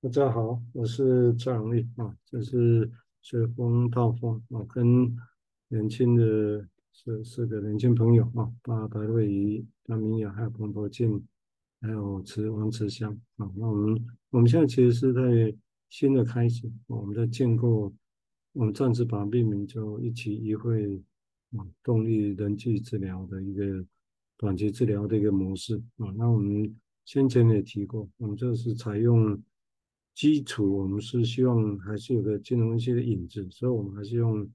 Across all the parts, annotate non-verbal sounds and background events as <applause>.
大家好，我是赵永利啊，这是随风套风啊，跟年轻的四四个年轻朋友啊，巴白瑞仪、张明雅，还有彭博静，还有慈王慈香啊。那我们我们现在其实是在新的开始，我们在建构，我们暂时把它命名叫一期一会啊，动力人际治疗的一个短期治疗的一个模式啊。那我们先前也提过，我们这是采用。基础我们是希望还是有个金融分析的影子，所以我们还是用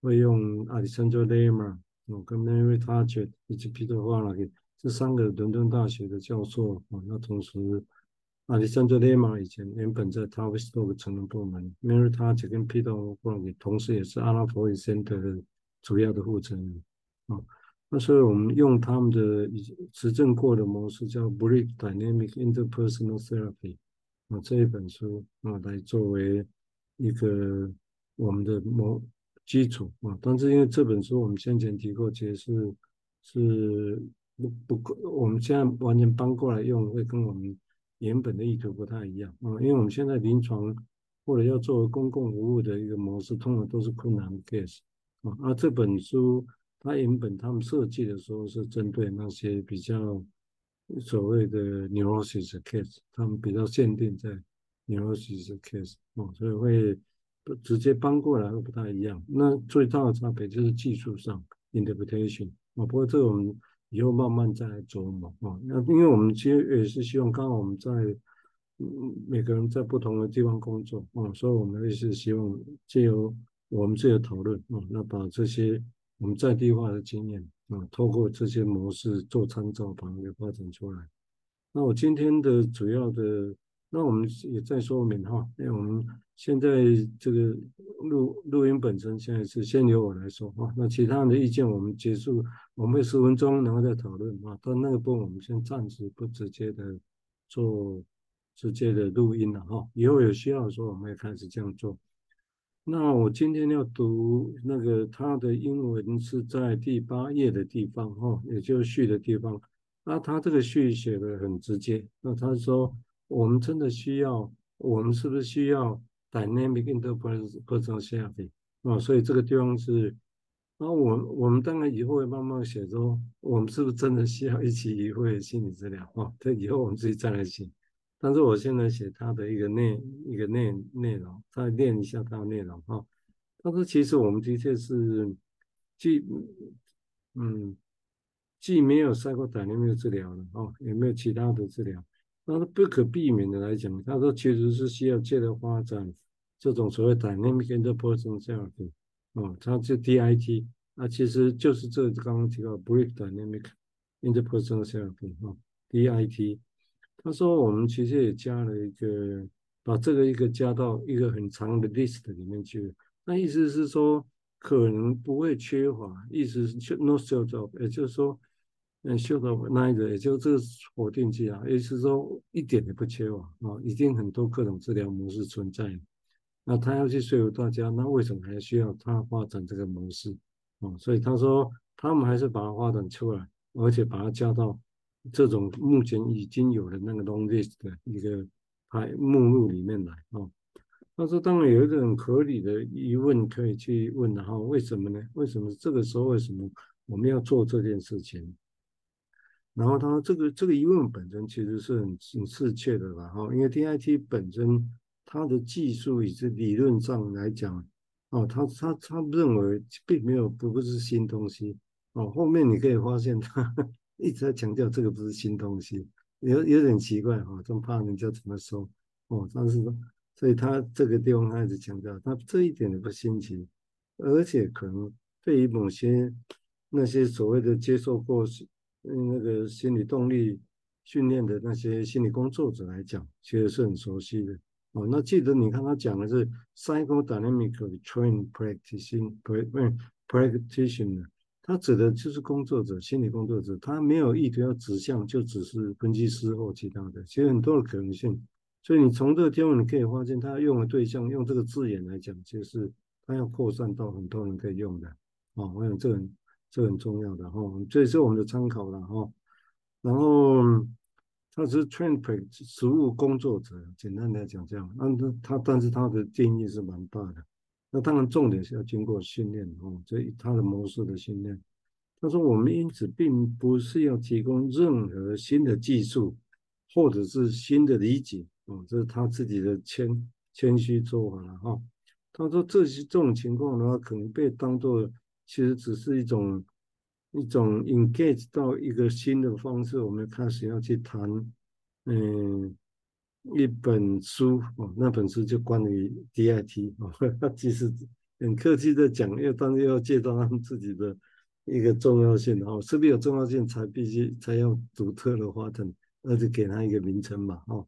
会用 Alessandro Lema 跟 Mary Targett 以及 Peter Follett 这三个伦敦大学的教授啊，那同时 Alessandro Lema 以前原本在 Tavistock 成人部门，Mary Targett 跟 Peter Follett 同时也是阿拉伯语 Center 的主要的负责人啊，那所以我们用他们的实证过的模式叫 Brick Dynamic Interpersonal Therapy。啊，这一本书啊，来作为一个我们的模基础啊。但是因为这本书我们先前提过，其实是是不不够，我们现在完全搬过来用，会跟我们原本的意图不太一样啊。因为我们现在临床或者要作为公共服务的一个模式，通常都是困难 case 啊。而这本书它原本他们设计的时候是针对那些比较。所谓的 neurosis case，他们比较限定在 neurosis case 哦，所以会不直接搬过来会不太一样。那最大的差别就是技术上 interpretation 啊，不过这个我们以后慢慢再来琢磨啊。那因为我们其实也是希望，刚好我们在嗯每个人在不同的地方工作啊，所以我们也是希望借由我们自己的讨论啊，那把这些我们在地化的经验。啊，透过这些模式做参照，把它给发展出来。那我今天的主要的，那我们也再说明哈，因为我们现在这个录录音本身现在是先由我来说哈，那其他人的意见我们结束，我们会十分钟然后再讨论啊。但那个部分我们先暂时不直接的做直接的录音了哈，以后有需要的时候我们会开始这样做。那我今天要读那个他的英文是在第八页的地方哈，也就是序的地方。那他这个序写的很直接。那他说我们真的需要，我们是不是需要 dynamic interpersonal therapy 啊？所以这个地方是，那我我们当然以后会慢慢写说，我们是不是真的需要一起会心理治疗啊？这以后我们自己再来写。但是我现在写他的一个内一个内内容，再念一下他的内容哈。他说其实我们的确是既嗯既没有 psychodynamic 治疗了哦，也没有其他的治疗。那不可避免的来讲，他说其实是需要借着发展这种所谓 dynamic interpersonal therapy 啊，他就 DIT 啊，其实就是这刚刚提到 brief dynamic interpersonal therapy 啊，DIT。他说：“我们其实也加了一个，把这个一个加到一个很长的 list 里面去。那意思是说，可能不会缺乏，意思是 no short of，也就是说，嗯，shortage of neither，也就这个否定句啊，也就是说一点也不缺乏啊，已经很多各种治疗模式存在。那他要去说服大家，那为什么还需要他发展这个模式啊？所以他说，他们还是把它发展出来，而且把它加到。”这种目前已经有的那个 long list 的一个排目录里面来啊，他说当然有一个很合理的疑问可以去问的哈，为什么呢？为什么这个时候为什么我们要做这件事情？然后他说这个这个疑问本身其实是很很适切的吧哈，因为 DIT 本身它的技术以及理论上来讲，哦，他他他认为并没有不不是新东西哦，后面你可以发现他。一直在强调这个不是新东西，有有点奇怪哈，真怕人家怎么说哦。但是说，所以他这个地方他一直强调，他这一点也不新奇，而且可能对于某些那些所谓的接受过那个心理动力训练的那些心理工作者来讲，其实是很熟悉的哦。那记得你看他讲的是 psychodynamic trained practicing practitioner。他指的就是工作者，心理工作者，他没有意图要指向，就只是分析师或其他的，其实很多的可能性。所以你从这个地方你可以发现，他用的对象用这个字眼来讲，就是他要扩散到很多人可以用的。哦，我想这很这很重要的哈，这也是我们的参考了哈。然后他是 trained 实务工作者，简单来讲这样。那他但是他的定义是蛮大的。那当然重点是要经过训练哦，这他的模式的训练。他说我们因此并不是要提供任何新的技术，或者是新的理解哦，这是他自己的谦谦虚做法了哈。他说这些这种情况的话，可能被当作其实只是一种。一种 engage 到一个新的方式，我们开始要去谈，嗯，一本书哦，那本书就关于 DIT 哦，<laughs> 他其实很客气的讲，又当然要介绍他们自己的一个重要性哦，是不是有重要性才必须才要独特的发展，而且给他一个名称嘛，哦，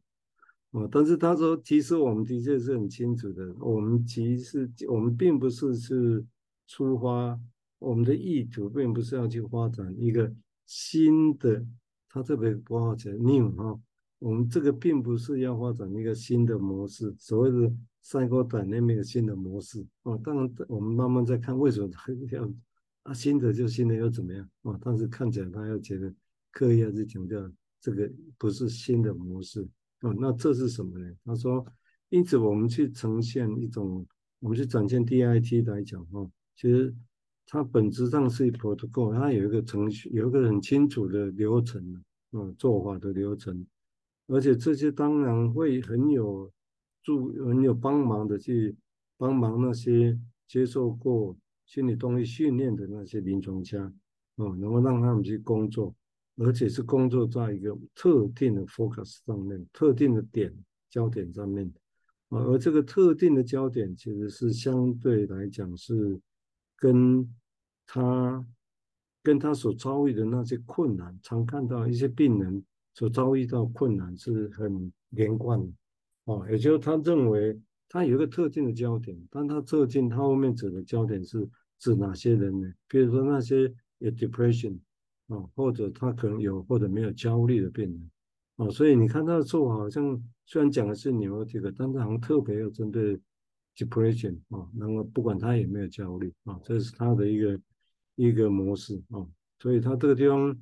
哦，但是他说，其实我们的确是很清楚的，我们其实我们并不是是出发。我们的意图并不是要去发展一个新的，他特别不好讲 new 哈，我们这个并不是要发展一个新的模式，所谓的 psychodynamic 新的模式哦。当然，我们慢慢再看为什么他 <laughs> 要啊新的就新的又怎么样啊？但是看起来他要觉得刻意要去强调这个不是新的模式哦。那这是什么呢？他说，因此我们去呈现一种，我们去展现 DIT 来讲哈，其实。它本质上是一 protocol，它有一个程序，有一个很清楚的流程，嗯，做法的流程，而且这些当然会很有助、很有帮忙的去帮忙那些接受过心理动力训练的那些临床家，嗯，能够让他们去工作，而且是工作在一个特定的 focus 上面、特定的点焦点上面，啊，而这个特定的焦点其实是相对来讲是跟他跟他所遭遇的那些困难，常看到一些病人所遭遇到困难是很连贯的，哦，也就是他认为他有一个特定的焦点，但他特定他后面指的焦点是指哪些人呢？比如说那些有 depression 啊，或者他可能有或者没有焦虑的病人，哦，所以你看他的做法好像虽然讲的是 neurotic，但是好像特别要针对 depression 啊，然后不管他有没有焦虑啊，这是他的一个。一个模式啊，所以他这个地方，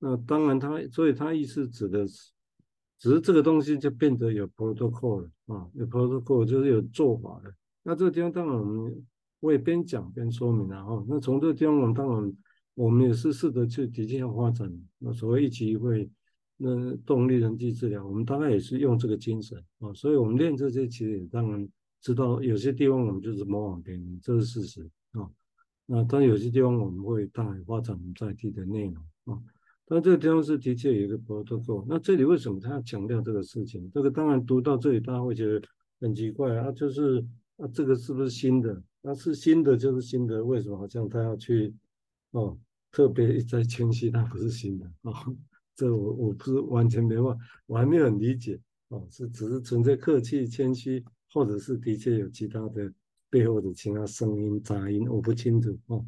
那当然他，所以他意思指的是，只是这个东西就变得有 protocol 了啊，有 protocol 就是有做法的。那这个地方当然我们我也边讲边说明了哈。那从这个地方我们当然我们也是试着去的确要发展，那所谓一期一会，那动力人际治疗，我们大概也是用这个精神啊，所以我们练这些其实也当然知道有些地方我们就是模仿别人，这是事实啊。那当然有些地方我们会大胆发展我们在地的内容啊，那这个地方是的确有一个 protocol。那这里为什么他要强调这个事情？这个当然读到这里大家会觉得很奇怪啊，就是啊这个是不是新的？那是新的就是新的，为什么好像他要去哦特别在谦虚，它不是新的啊？这我我不是完全没办法，我还没有很理解哦，是只是存在客气谦虚，或者是的确有其他的。背后的其他声音杂音我不清楚哦，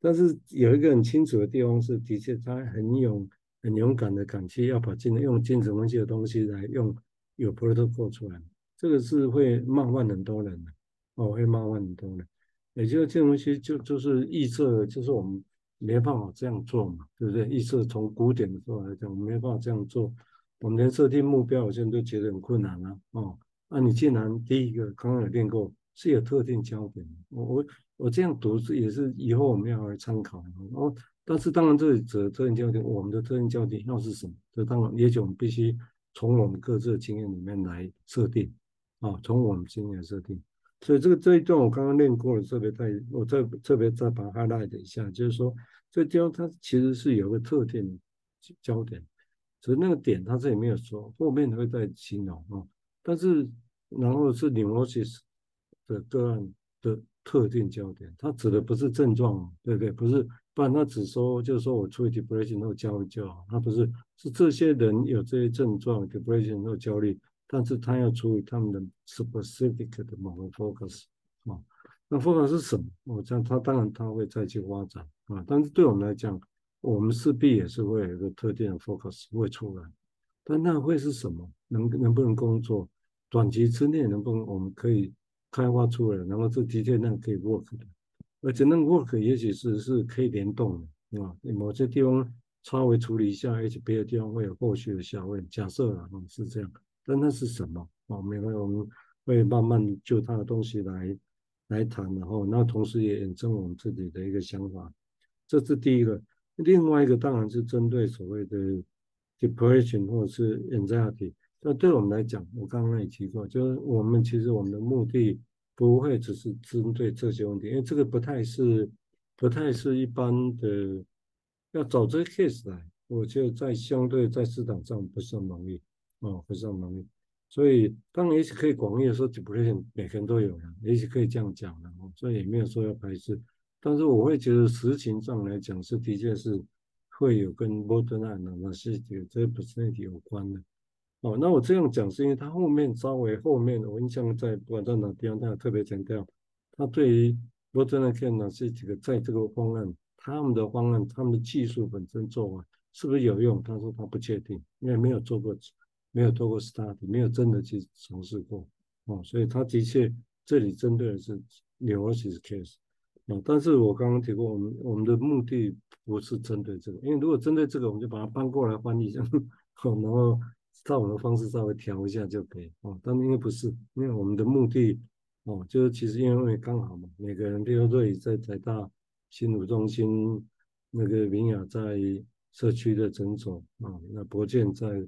但是有一个很清楚的地方是，的确他很勇、很勇敢的敢去要把精用精神分析的东西来用有 protocol 出来，这个是会冒犯很多人的哦，会冒犯很多人。也就是这种东西就就是预测，就是我们没办法这样做嘛，对不对？预测从古典的时候来讲，我们没办法这样做，我们连设定目标，好像都觉得很困难啊。哦，那你既然第一个刚刚有练过。是有特定焦点，我我我这样读是也是以后我们要来参考哦。但是当然这里指的特定焦点，我们的特定焦点要是什么？这当然也许我们必须从我们各自的经验里面来设定啊，从我们经验设定。所以这个这一段我刚刚练过了，特别在我再特别再把它 highlight 一下，就是说这地方它其实是有个特定焦点，只是那个点它这里没有说，后面会再形容啊。但是然后是 neurosis 的个案的特定焦点，它指的不是症状，对不对？不是，不然他只说就是说我处于 depression 后焦虑就好，他不是，是这些人有这些症状 depression 后焦虑，但是他要处理他们的 specific 的某个 focus 啊，那 focus 是什么？我这样他当然他会再去发展啊，但是对我们来讲，我们势必也是会有一个特定的 focus 会出来，但那会是什么？能能不能工作？短期之内能不能我们可以？开发出来，然后这的确那可以 work 的，而且那个 work 也许是是可以联动的，啊，某些地方稍微处理一下而且别的地方会有后续的效应。假设啊，是这样，但那是什么？哦，没关系，我们会慢慢就他的东西来来谈，然后那同时也验证我们自己的一个想法。这是第一个。另外一个当然是针对所谓的 depression 或者是 anxiety。那对我们来讲，我刚刚也提过，就是我们其实我们的目的不会只是针对这些问题，因为这个不太是不太是一般的要找这个 case 来，我觉得在相对在市场上不是很容易哦，不是很容易。所以当然也许可以广义的说 depression 每个人都有了，也许可以这样讲的，所以也没有说要排斥，但是我会觉得实情上来讲是的确是会有跟 borderline 那些这个 personality 有关的。哦，那我这样讲是因为他后面稍微后面，我印象在不管在哪地方，他有特别强调，他对于 Borderline Care 这几个在这个方案，他们的方案，他们的技术本身做完是不是有用？他说他不确定，因为没有做过，没有做过 study，没有真的去尝试过。哦，所以他的确这里针对的是 neurosis case。啊，但是我刚刚提过，我们我们的目的不是针对这个，因为如果针对这个，我们就把它搬过来翻译一下，<laughs> 然后。照我们的方式稍微调一下就可以哦，但因为不是，因为我们的目的哦，就是其实因为刚好嘛，每个人，比如说瑞在台大心辅中心，那个明雅在社区的诊所啊、那博健在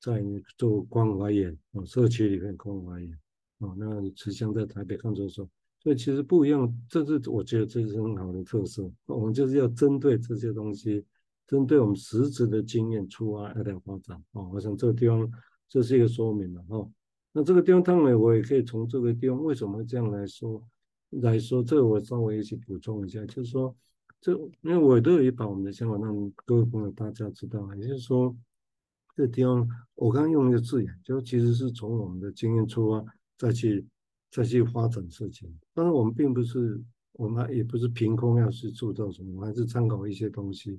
在做关怀眼哦，社区里面关怀眼哦，那慈香在台北看诊所，所以其实不一样，这是我觉得这是很好的特色，我们就是要针对这些东西。针对我们实质的经验出发来发展啊，我想这个地方这是一个说明了哈。那这个地方当然我也可以从这个地方为什么这样来说来说，这个我稍微一起补充一下，就是说这因为我都有一把我们的想法让各位朋友大家知道，也就是说这个地方我刚刚用一个字眼，就其实是从我们的经验出发再去再去发展事情，但是我们并不是我们也不是凭空要去铸造什么，我还是参考一些东西。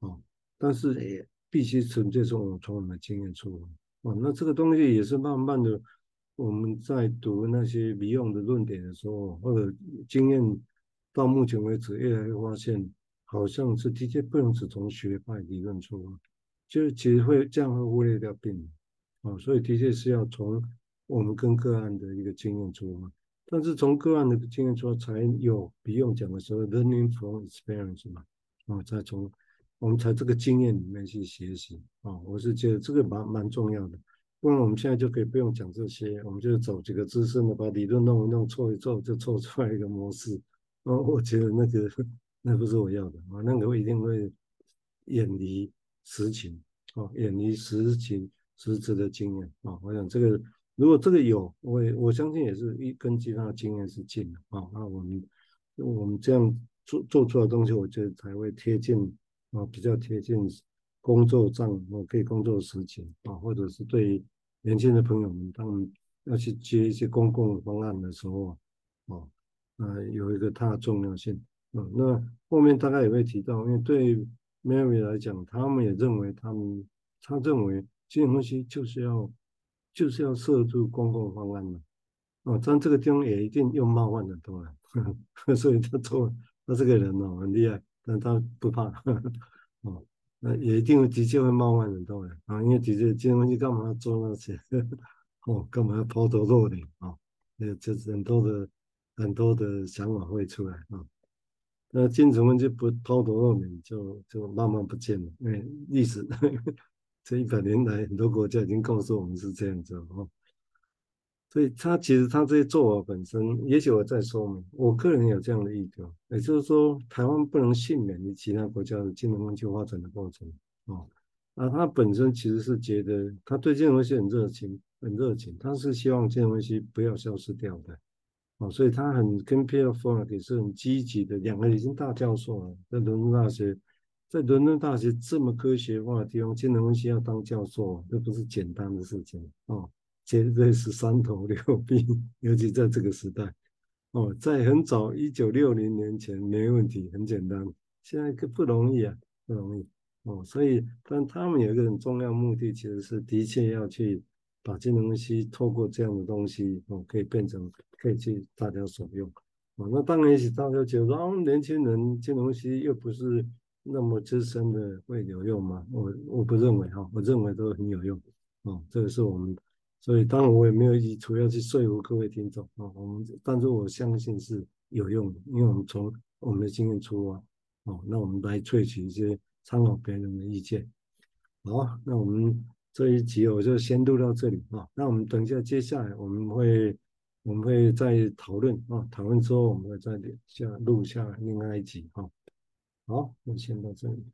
哦，但是也必须纯粹从我从我们的经验出发。哦，那这个东西也是慢慢的，我们在读那些 Beyond 的论点的时候，或者经验到目前为止，越来越发现，好像是的确不能只从学派理论出发，就是其实会这样会忽略掉病人。哦，所以的确是要从我们跟个案的一个经验出发，但是从个案的经验出发，才有 Beyond 讲的时候 learning from experience 嘛，哦，再从。我们在这个经验里面去学习啊，我是觉得这个蛮蛮重要的。不然我们现在就可以不用讲这些，我们就走几个资深的，把理论弄一弄，凑一凑，就凑出来一个模式。哦，我觉得那个那不是我要的啊，那个我一定会远离实情啊，远离实情实质的经验啊。我想这个如果这个有，我也我相信也是一跟其他的经验是近的啊。那我们我们这样做做出来东西，我觉得才会贴近。啊，比较贴近工作上，我可以工作的事情啊，或者是对年轻的朋友们，他们要去接一些公共方案的时候，啊，呃，有一个它的重要性。嗯，那后面大概也会提到，因为对 Mary 来讲，他们也认为他们，他认为这些东西就是要就是要设置公共方案的，啊，但这个地方也一定又冒犯很多人，<laughs> 所以他做他这个人哦很厉害。但他不怕，呵 <laughs> 呵哦，那也一定的确会冒犯很多人啊，因为的确这些东西干嘛要做那些，<laughs> 哦，干嘛要抛头露脸啊？那就是很多的很多的想法会出来啊。那精神分析不抛头露脸，就就慢慢不见了，因为历史呵 <laughs> 呵这一百年来，很多国家已经告诉我们是这样子哦。所以他其实他这些做法本身，也许我再说明，我个人有这样的意图，也就是说，台湾不能幸免于其他国家的金融科技发展的过程啊。啊，他本身其实是觉得他对金融科技很热情，很热情，他是希望金融科技不要消失掉的啊，所以他很跟 Peter f o r 也是很积极的，两个已经大教授了，在伦敦大学，在伦敦大学这么科学化的地方，金融科技要当教授，这不是简单的事情啊。绝对是三头六臂，尤其在这个时代，哦，在很早一九六零年前没问题，很简单。现在可不容易啊，不容易哦。所以，但他们有一个很重要目的，其实是的确要去把金融分析透过这样的东西，哦，可以变成可以去大家所用。哦，那当然也许大家觉得，哦，年轻人金融分析又不是那么资深的会有用吗？我我不认为哈，我认为都很有用哦。这个是我们，所以当然我也没有意图要去说服各位听众啊。我们但是我相信是有用的，因为我们从我们的经验出发哦，那我们来萃取一些参考别人的意见。好，那我们这一集我就先录到这里啊。那我们等一下接下来我们会我们会再讨论啊，讨论之后我们会再下录下另外一集啊。好，那先到这里。